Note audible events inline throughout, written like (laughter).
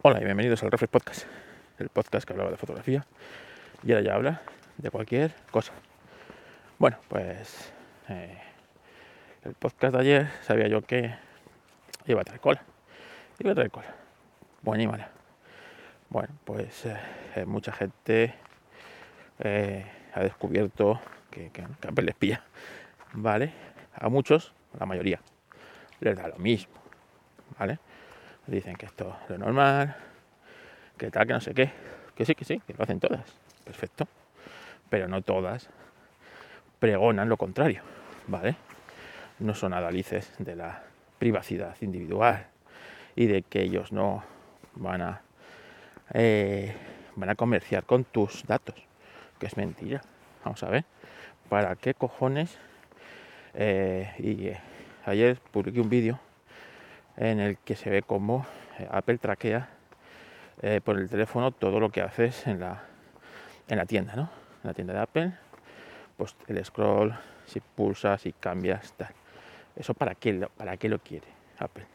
Hola y bienvenidos al Reflex Podcast, el podcast que hablaba de fotografía y ahora ya habla de cualquier cosa. Bueno, pues eh, el podcast de ayer sabía yo que iba a traer cola, iba a traer cola, buena y mala. Bueno, pues eh, mucha gente eh, ha descubierto que, que, que pilla, ¿vale? A muchos, a la mayoría, les da lo mismo, ¿vale? Dicen que esto es lo normal, que tal, que no sé qué. Que sí, que sí, que lo hacen todas. Perfecto. Pero no todas pregonan lo contrario, ¿vale? No son adalices de la privacidad individual y de que ellos no van a eh, van a comerciar con tus datos, que es mentira. Vamos a ver, ¿para qué cojones? Eh, y eh, ayer publiqué un vídeo en el que se ve cómo eh, Apple traquea eh, por el teléfono todo lo que haces en la, en la tienda, ¿no? En la tienda de Apple, pues el scroll, si pulsas, si cambias, tal. ¿Eso para qué, para qué lo quiere Apple?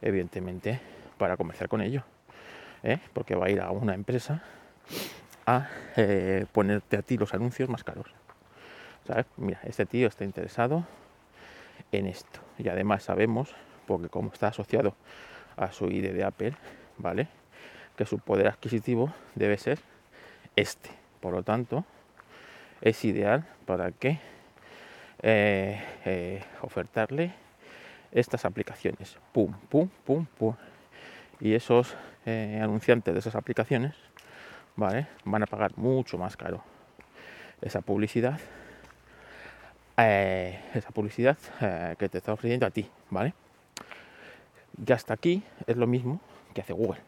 Evidentemente para comerciar con ello, ¿eh? porque va a ir a una empresa a eh, ponerte a ti los anuncios más caros. ¿Sabes? Mira, este tío está interesado en esto. Y además sabemos porque como está asociado a su ID de Apple, ¿vale? Que su poder adquisitivo debe ser este. Por lo tanto, es ideal para que eh, eh, ofertarle estas aplicaciones. Pum, pum, pum, pum. Y esos eh, anunciantes de esas aplicaciones, ¿vale? Van a pagar mucho más caro esa publicidad. esa publicidad que te está ofreciendo a ti, ¿vale? Que hasta aquí es lo mismo que hace Google.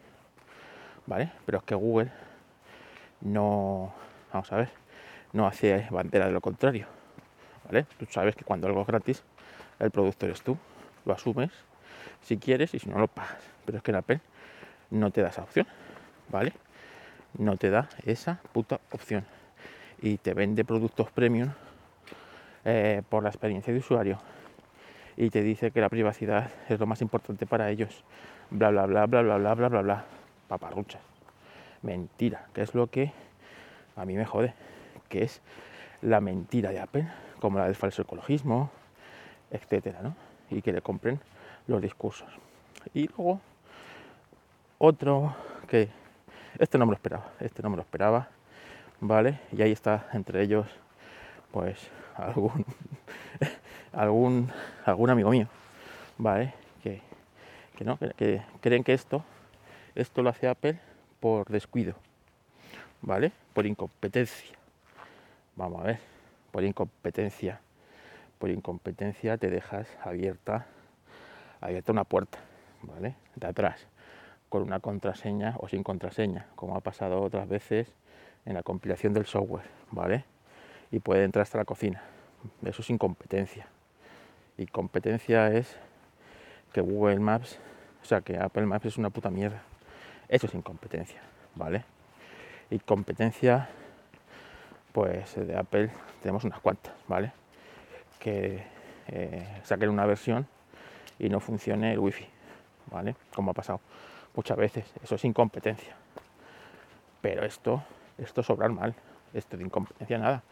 ¿Vale? Pero es que Google no, vamos a ver, no hace bandera de lo contrario. ¿Vale? Tú sabes que cuando algo es gratis, el producto eres tú, lo asumes si quieres y si no lo pagas. Pero es que en Apple no te da esa opción, ¿vale? No te da esa puta opción. Y te vende productos premium eh, por la experiencia de usuario, y te dice que la privacidad es lo más importante para ellos. Bla, bla, bla, bla, bla, bla, bla, bla, bla. Paparruchas. Mentira, que es lo que a mí me jode, que es la mentira de Apple, como la del falso ecologismo, etcétera, ¿no? Y que le compren los discursos. Y luego, otro que este no me lo esperaba, este no me lo esperaba, ¿vale? Y ahí está entre ellos, pues, (laughs) algún algún, algún amigo mío, ¿vale? Que, que no, que, creen que esto, esto lo hace Apple por descuido, ¿vale? Por incompetencia. Vamos a ver, por incompetencia. Por incompetencia te dejas abierta, abierta una puerta, ¿vale? De atrás, con una contraseña o sin contraseña, como ha pasado otras veces en la compilación del software, ¿vale? Y puede entrar hasta la cocina. Eso es incompetencia y competencia es que Google Maps, o sea, que Apple Maps es una puta mierda. Eso es incompetencia, ¿vale? Y competencia, pues de Apple tenemos unas cuantas, ¿vale? Que eh, saquen una versión y no funcione el wifi, ¿vale? Como ha pasado muchas veces. Eso es incompetencia. Pero esto, esto sobrar mal. Esto de incompetencia nada.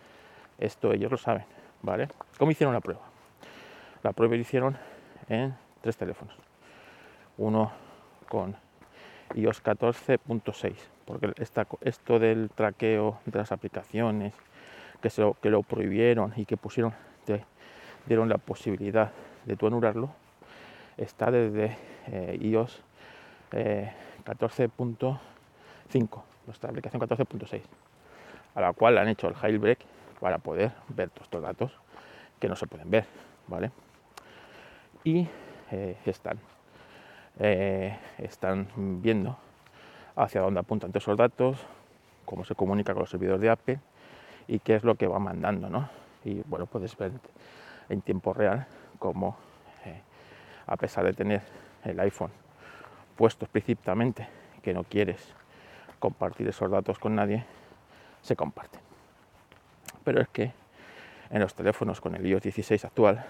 Esto ellos lo saben, ¿vale? ¿Cómo hicieron la prueba? La prueba la hicieron en tres teléfonos. Uno con iOS 14.6, porque esto del traqueo de las aplicaciones que, lo, lo prohibieron y que pusieron, te dieron la posibilidad de tú anularlo, está desde eh, iOS eh, 14.5, nuestra aplicación 14.6, a la cual han hecho el jailbreak para poder ver todos estos datos que no se pueden ver, ¿vale? Y eh, están, eh, están viendo hacia dónde apuntan todos esos datos, cómo se comunica con los servidores de Apple y qué es lo que va mandando, ¿no? Y bueno, puedes ver en tiempo real cómo, eh, a pesar de tener el iPhone puesto explícitamente que no quieres compartir esos datos con nadie, se comparten. Pero es que en los teléfonos con el iOS 16 actual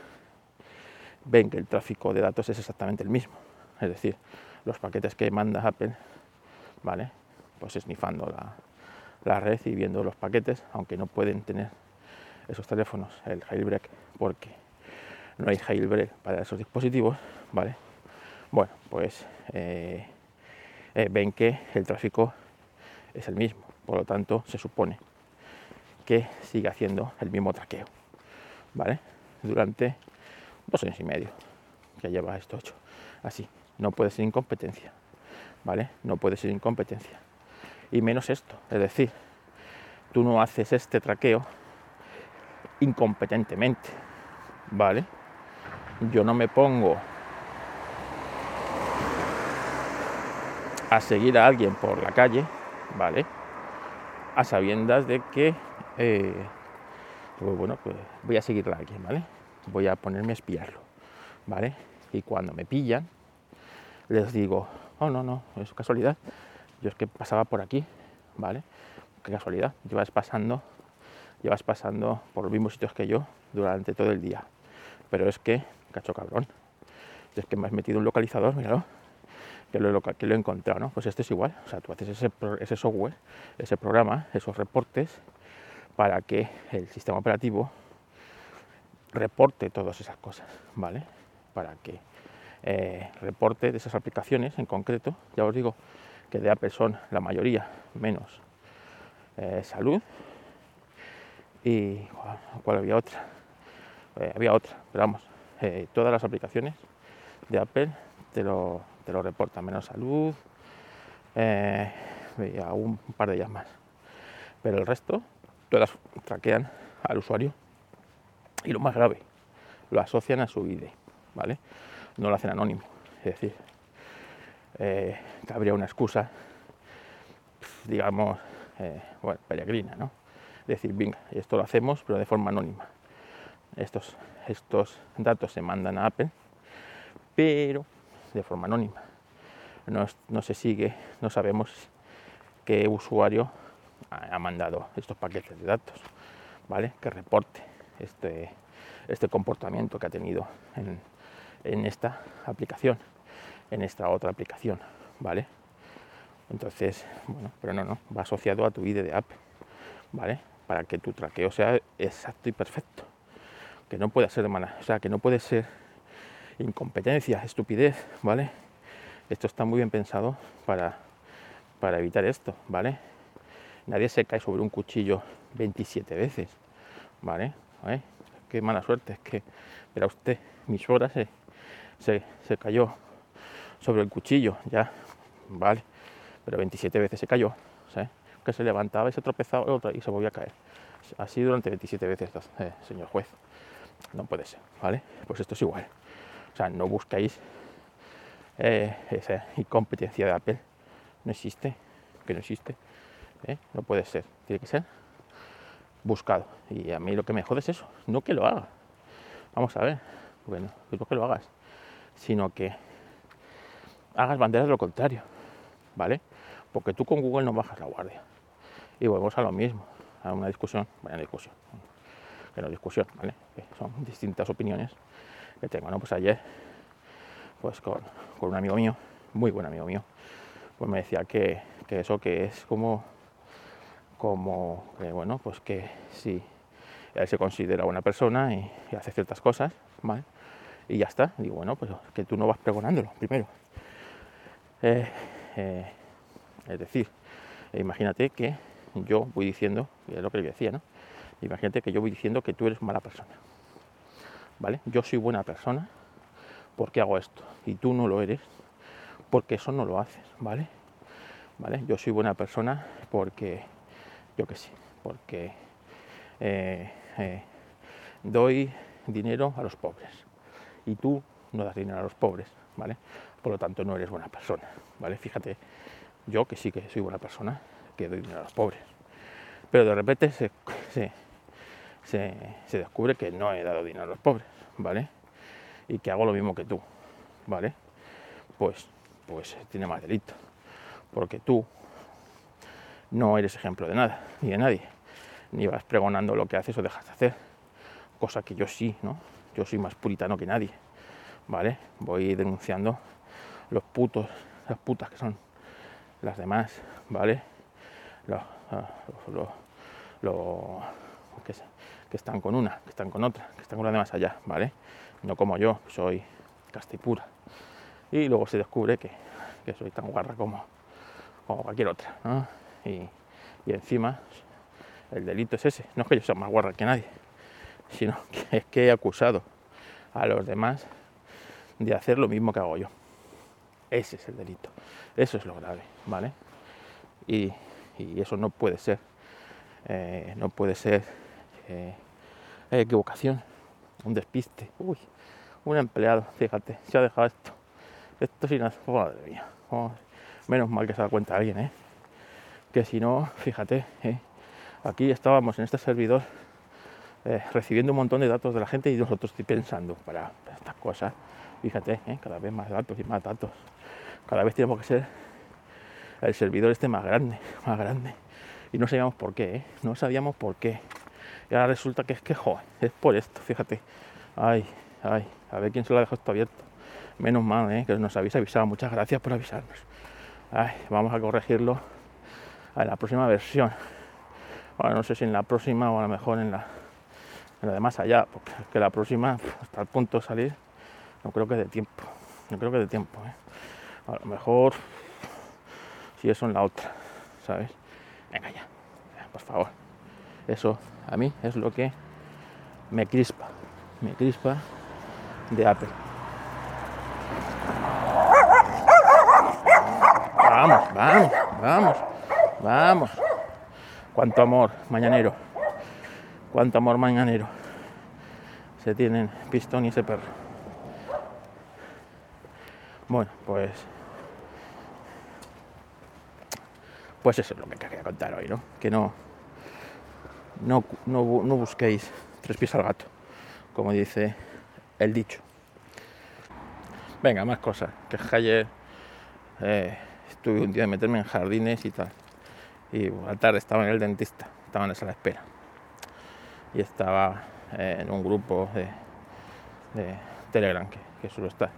ven que el tráfico de datos es exactamente el mismo. Es decir, los paquetes que manda Apple ¿vale? Pues esnifando la, la red y viendo los paquetes, aunque no pueden tener esos teléfonos el jailbreak porque no hay jailbreak para esos dispositivos, ¿vale? Bueno, pues eh, eh, ven que el tráfico es el mismo, por lo tanto se supone que sigue haciendo el mismo traqueo, ¿vale? Durante dos años y medio que lleva esto hecho. Así, no puede ser incompetencia, ¿vale? No puede ser incompetencia. Y menos esto, es decir, tú no haces este traqueo incompetentemente, ¿vale? Yo no me pongo a seguir a alguien por la calle, ¿vale? A sabiendas de que, eh, pues bueno, pues voy a seguirle a alguien, ¿vale? Voy a ponerme a espiarlo, ¿vale? Y cuando me pillan, les digo, oh, no, no, es casualidad. Yo es que pasaba por aquí, ¿vale? Qué casualidad, llevas pasando llevas pasando por los mismos sitios que yo durante todo el día. Pero es que, cacho cabrón, es que me has metido un localizador, míralo, que lo, he encontrado, ¿no? Pues este es igual, o sea, tú haces ese, ese software, ese programa, esos reportes, para que el sistema operativo reporte todas esas cosas, ¿vale? Para que eh, reporte de esas aplicaciones en concreto, ya os digo que de Apple son la mayoría menos eh, salud, y ¿cuál había otra? Eh, había otra, pero vamos, todas las aplicaciones de Apple te lo, te lo reportan, menos salud, y un par de ellas más. Pero el resto, todas traquean al usuario y lo más grave, lo asocian a su ID, ¿vale? No lo hacen anónimo, es decir, eh, una excusa, digamos, bueno, peregrina, ¿no? decir, venga, esto lo hacemos, pero de forma anónima. Estos, estos datos se mandan a Apple, pero de forma anónima. No, se sigue, no sabemos qué usuario ha, mandado estos paquetes de datos, ¿vale? Que reporte este, este comportamiento que ha tenido en, en esta aplicación, en esta otra aplicación, ¿vale? Entonces, bueno, pero no, no, va asociado a tu ID de Apple, ¿vale? para que tu traqueo sea exacto y perfecto. Que no pueda ser de mala, o sea, que no puede ser incompetencia, estupidez, ¿vale? Esto está muy bien pensado para, para evitar esto, ¿vale? Nadie se cae sobre un cuchillo 27 veces, ¿vale? ¿Eh? Qué mala suerte, es que, verá usted, mi suegra se, se, se cayó sobre el cuchillo, ya, ¿vale? Pero 27 veces se cayó, que se levantaba y se tropezaba otra y se volvía a caer. Así durante 27 veces, eh, señor juez. No puede ser, ¿vale? Pues esto es igual. O sea, no buscáis eh, esa incompetencia de Apple. No existe, que no existe. No puede ser. Tiene que ser buscado. Y a mí lo que me jode es eso, no que lo haga. Vamos a ver, bueno, no que lo hagas, sino que hagas banderas de lo contrario, ¿vale? Porque tú con Google no bajas la guardia y volvemos a lo mismo, a una discusión, buena discusión, que no discusión, ¿vale? son distintas opiniones que tengo, ¿no? Pues ayer, pues con, un amigo mío, muy buen amigo mío, pues me decía que, eso que es como, como, bueno, pues que si él se considera una persona y, hace ciertas cosas, ¿vale? Y ya está, digo, bueno, pues que tú no vas pregonándolo primero. Eh, eh, es decir, imagínate que yo voy diciendo, es lo que le decía, ¿no? Imagínate que yo voy diciendo que tú eres mala persona. ¿Vale? Yo soy buena persona porque hago esto y tú no lo eres porque eso no lo haces, ¿vale? ¿Vale? Yo soy buena persona porque, yo qué sé, porque eh, eh, doy dinero a los pobres y tú no das dinero a los pobres, ¿vale? Por lo tanto no eres buena persona, ¿vale? Fíjate, yo que sí que soy buena persona, que doy dinero a los pobres. Pero de repente se, se, descubre que no he dado dinero a los pobres, ¿vale? Y que hago lo mismo que tú, ¿vale? Pues, pues tiene más delito. Porque tú no eres ejemplo de nada, ni de nadie. Ni vas pregonando lo que haces o dejas de hacer. Cosa que yo sí, ¿no? Yo soy más puritano que nadie, ¿vale? Voy denunciando los putos, las putas que son las demás, ¿vale? Los, ah, los- los- que, están con una, que están con otra, que están con las demás allá, ¿vale? No como yo, soy castipura. Y luego se descubre que, que soy tan guarra como, como cualquier otra, ¿no? Y, encima el delito es ese, no es que yo sea más guarra que nadie, sino (laughs) que es que he acusado a los demás de hacer lo mismo que hago yo. Ese es el delito, eso es lo grave, ¿vale? Y, eso no puede ser, eh, no puede ser eh, equivocación, un despiste. Uy, un empleado, fíjate, se ha dejado esto. Esto sin hacer, madre mía. joder. Menos mal que se da cuenta alguien, ¿eh? Que si no, fíjate, ¿eh? aquí estábamos en este servidor eh, recibiendo un montón de datos de la gente y nosotros estoy pensando para, estas cosas. Fíjate, ¿eh? cada vez más datos y más datos. Cada vez tenemos que ser el servidor este más grande, más grande. Y no sabíamos por qué. No sabíamos por qué. Y ahora resulta que es que, joder, es por esto, fíjate. Ay, ay, a ver quién se lo ha dejado esto abierto. Menos mal, que nos habéis avisado. Muchas gracias por avisarnos. Ay, vamos a corregirlo en la próxima versión. Ahora no sé si en la próxima o a lo mejor en la, en la de más allá, porque es que la próxima, hasta el punto de salir, no creo que de tiempo. No creo que de tiempo, ¿eh? A lo mejor si eso en la otra, ¿sabes? Venga ya, por favor. Eso a mí es lo que me crispa, me crispa de Apple. Vamos, vamos, vamos, vamos. Cuánto amor mañanero, cuánto amor mañanero se tienen Pistón y ese perro. Bueno, pues pues eso es lo que quería contar hoy, ¿no? Que no no, no, bu- no busquéis tres pies al gato, como dice el dicho. Venga, más cosas. Que ayer eh, estuve un día de meterme en jardines y tal. Y a la tarde estaba en el dentista, estaba en la espera. Y estaba eh, en un grupo de, de Telegram que, que suelo estar,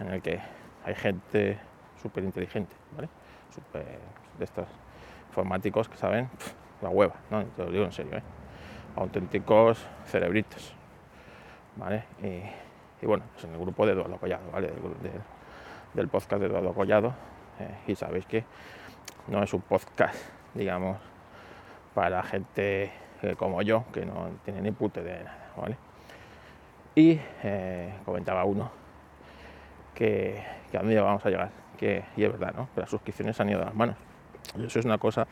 en el que hay gente súper inteligente, ¿vale? De estos informáticos que saben la hueva, ¿no? Te lo digo en serio, ¿eh? Auténticos cerebritos, ¿vale? Y, bueno, pues en el grupo de Eduardo Collado, ¿vale? Del podcast de Eduardo Collado. eh, y sabéis que no es un podcast, digamos, para gente eh, como yo, que no tiene ni puta de nada, ¿vale? Y eh, comentaba uno que, a dónde vamos a llegar, que, y es verdad, ¿no? Las suscripciones han ido de las manos. Y eso es una cosa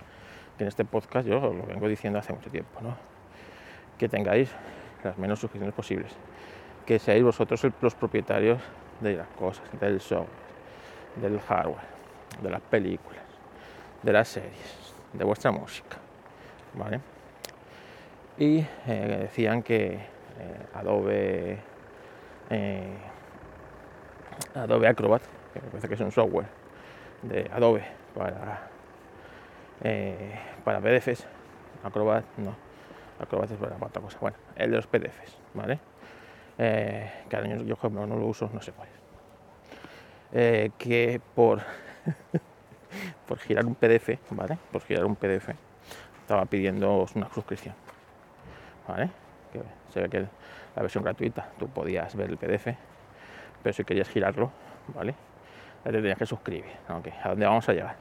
que en este podcast yo lo vengo diciendo hace mucho tiempo, ¿no? Que tengáis las menos suscripciones posibles, que seáis vosotros los propietarios de las cosas, del software, del hardware, de las películas, de las series, de vuestra música, ¿vale? Y eh, decían que eh, Adobe eh, Adobe Acrobat, que me parece que es un software de Adobe para para PDFs, Acrobat no, Acrobat es para otra cosa, bueno, el de los PDFs, ¿vale? Que ahora yo, yo no lo uso, no sé cuál que por (laughs) por girar un PDF, ¿vale? Por girar un PDF, estaba pidiendo una suscripción, ¿vale? Que se ve que la versión gratuita tú podías ver el PDF, pero si querías girarlo, ¿vale? Ya te tenías que suscribir, ¿A dónde vamos a llegar?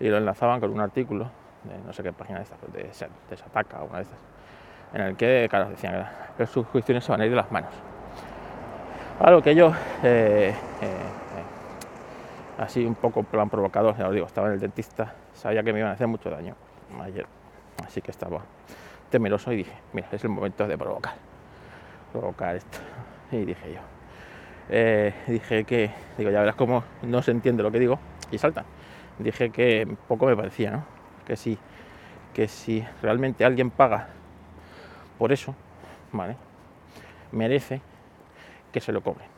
Y lo enlazaban con un artículo de no sé qué página de estas, de, de Sataka o una de estas, en el que, claro, decían que las- las suscripciones se van a ir de las manos. A lo que yo, eh, eh, eh, así un poco plan provocador, ya os digo, estaba en el dentista, sabía que me iban a hacer mucho daño ayer, así que estaba temeroso y dije, mira, es el momento de provocar, provocar esto. Y dije yo, eh, dije que, digo, ya verás cómo no se entiende lo que digo y saltan. Dije que poco me parecía, ¿no? Que si, que si realmente alguien paga por eso, ¿vale? Merece que se lo cobren.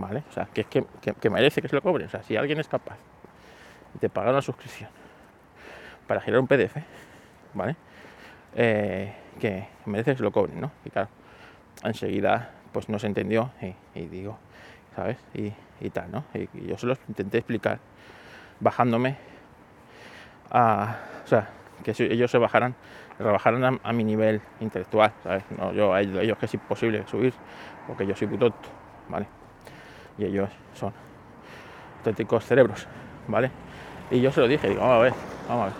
O sea, que es que, que- merece que se lo cobren. O sea, si alguien es capaz de pagar una suscripción para girar un PDF, ¿vale? Eh, que merece que se lo cobren, ¿no? Y claro, enseguida pues no se entendió y, digo, ¿sabes? Y, y tal, ¿no? Y, yo se los intenté explicar bajándome a, o sea, que ellos se bajaran, rebajaran a, mi nivel intelectual, ¿sabes? No, yo a ellos, que es imposible subir, porque yo soy tonto, ¿vale? Y ellos son auténticos cerebros, ¿vale? Y yo se lo dije, digo, vamos a ver, vamos a ver.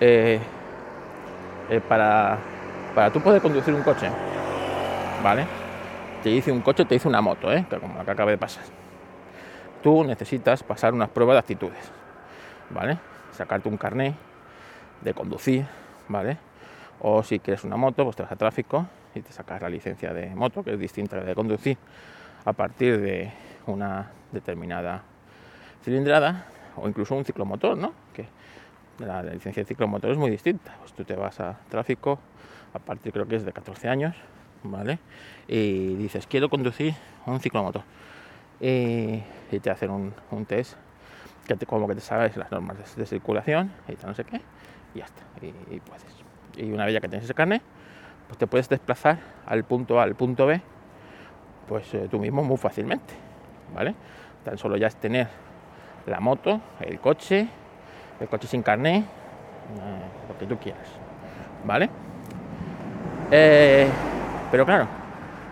Eh, eh, para, para tú poder conducir un coche, ¿vale? Te dice un coche, te dice una moto, ¿eh? como la que acaba de pasar. Tú necesitas pasar unas pruebas de actitudes, ¿vale? Sacarte un carné de conducir, ¿vale? O si quieres una moto, pues te vas a tráfico y te sacas la licencia de moto, que es distinta de conducir, a partir de una determinada cilindrada o incluso un ciclomotor, ¿no? Que la, licencia de ciclomotor es muy distinta. Pues tú te vas a tráfico a partir creo que es de 14 años, ¿vale? Y dices, quiero conducir un ciclomotor. y te hacen un, test que te, como que te sabes las normas de, circulación y no sé qué, y ya está. Y, puedes. Y una vez ya que tienes ese carnet, pues te puedes desplazar al punto A, al punto B, pues eh, tú mismo muy fácilmente, ¿vale? Tan solo ya es tener la moto, el coche, el coche sin carné, eh, lo que tú quieras, ¿vale? Eh, pero claro,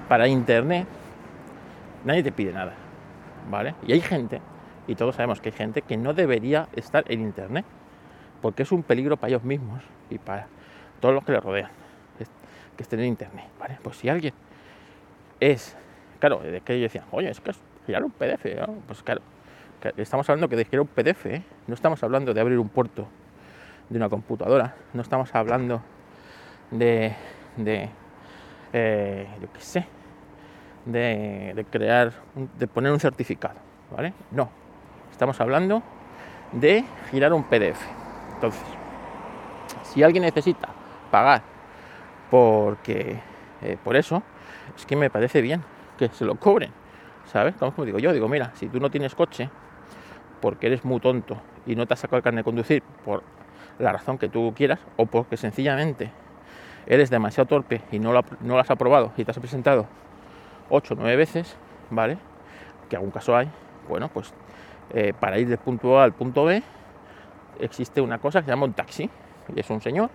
para internet nadie te pide nada, ¿vale? Y hay gente, y todos sabemos que hay gente que no debería estar en internet, porque es un peligro para ellos mismos y para todos los que les rodean, que estén en internet, ¿vale? Pues si alguien es, claro, de que decían, oye, es que es girar un PDF, pues claro, estamos hablando que de girar un PDF, ¿eh? no estamos hablando de abrir un puerto de una computadora, no estamos hablando de, de eh, yo qué sé, de, crear, de poner un certificado, ¿vale? No, estamos hablando de girar un PDF. Entonces, si alguien necesita pagar porque eh, por eso, es que me parece bien que se lo cobren, ¿sabes? Como digo yo, digo, mira, si tú no tienes coche porque eres muy tonto y no te has sacado el carnet de conducir por la razón que tú quieras o porque sencillamente eres demasiado torpe y no lo, no has aprobado y te has presentado 8 o 9 veces, ¿vale? Que algún caso hay, bueno, pues eh, para ir del punto A al punto B existe una cosa que se llama un taxi y es un señor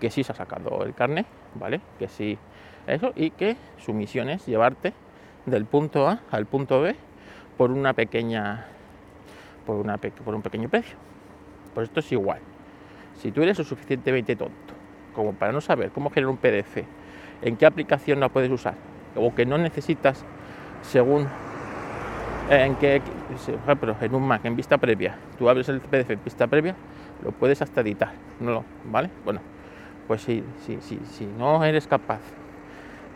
que sí se ha sacado el carnet, ¿vale? Que sí eso y que su misión es llevarte del punto A al punto B por una pequeña por, una, por un pequeño precio. Pues esto es igual. Si tú eres lo suficientemente tonto como para no saber cómo generar un PDF, en qué aplicación la puedes usar, o que no necesitas según eh, en qué, por en un Mac, en vista previa, tú abres el PDF en vista previa, lo puedes hasta editar, ¿no? ¿vale? Bueno, pues si, si, si, si no eres capaz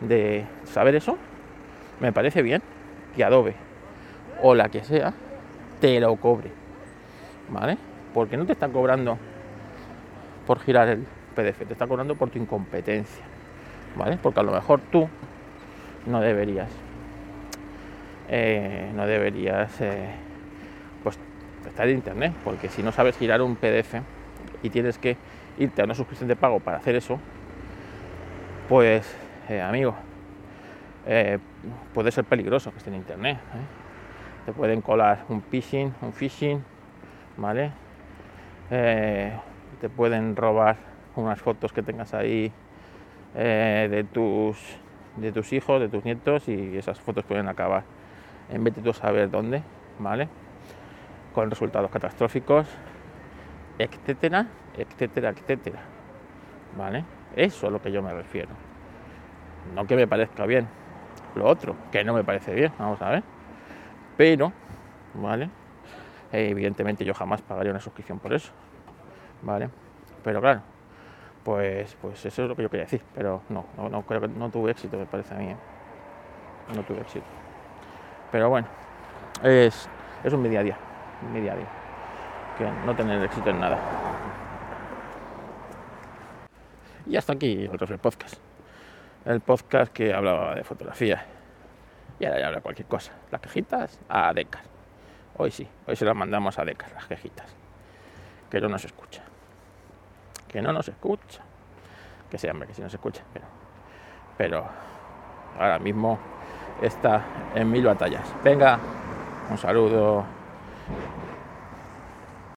de saber eso, me parece bien que Adobe o la que sea te lo cobre, ¿vale? Porque no te están cobrando por girar el PDF, te está cobrando por tu incompetencia, ¿vale? Porque a lo mejor tú no deberías, eh, no deberías, eh, pues, estar en internet, porque si no sabes girar un PDF y tienes que irte a una suscripción de pago para hacer eso, pues, eh, amigo, puede ser peligroso que esté en internet. Te pueden colar un phishing, un phishing, ¿vale? te pueden robar unas fotos que tengas ahí eh, de, tus, de tus hijos, de tus nietos y esas fotos pueden acabar en vez de tú saber dónde, ¿vale? Con resultados catastróficos, etcétera, etcétera, etcétera, ¿vale? Eso es a lo que yo me refiero. No que me parezca bien, lo otro, que no me parece bien, vamos a ver. Pero, ¿vale? evidentemente yo jamás pagaría una suscripción por eso, ¿vale? Pero claro, pues, pues eso es lo que yo quería decir, pero no, no, creo que no tuve éxito, me parece a mí. ¿eh? No tuve éxito. Pero bueno, es, es un mi día a día, día que no tener éxito en nada. Y hasta aquí el podcast. El podcast que hablaba de fotografía. Y ahora ya habla cualquier cosa. Las quejitas a Decas. Hoy sí, hoy se las mandamos a Decas, las quejitas. Que no nos escucha que no nos escucha. Que sí, hombre, que sí nos escucha, pero, pero ahora mismo está en mil batallas. Venga, un saludo.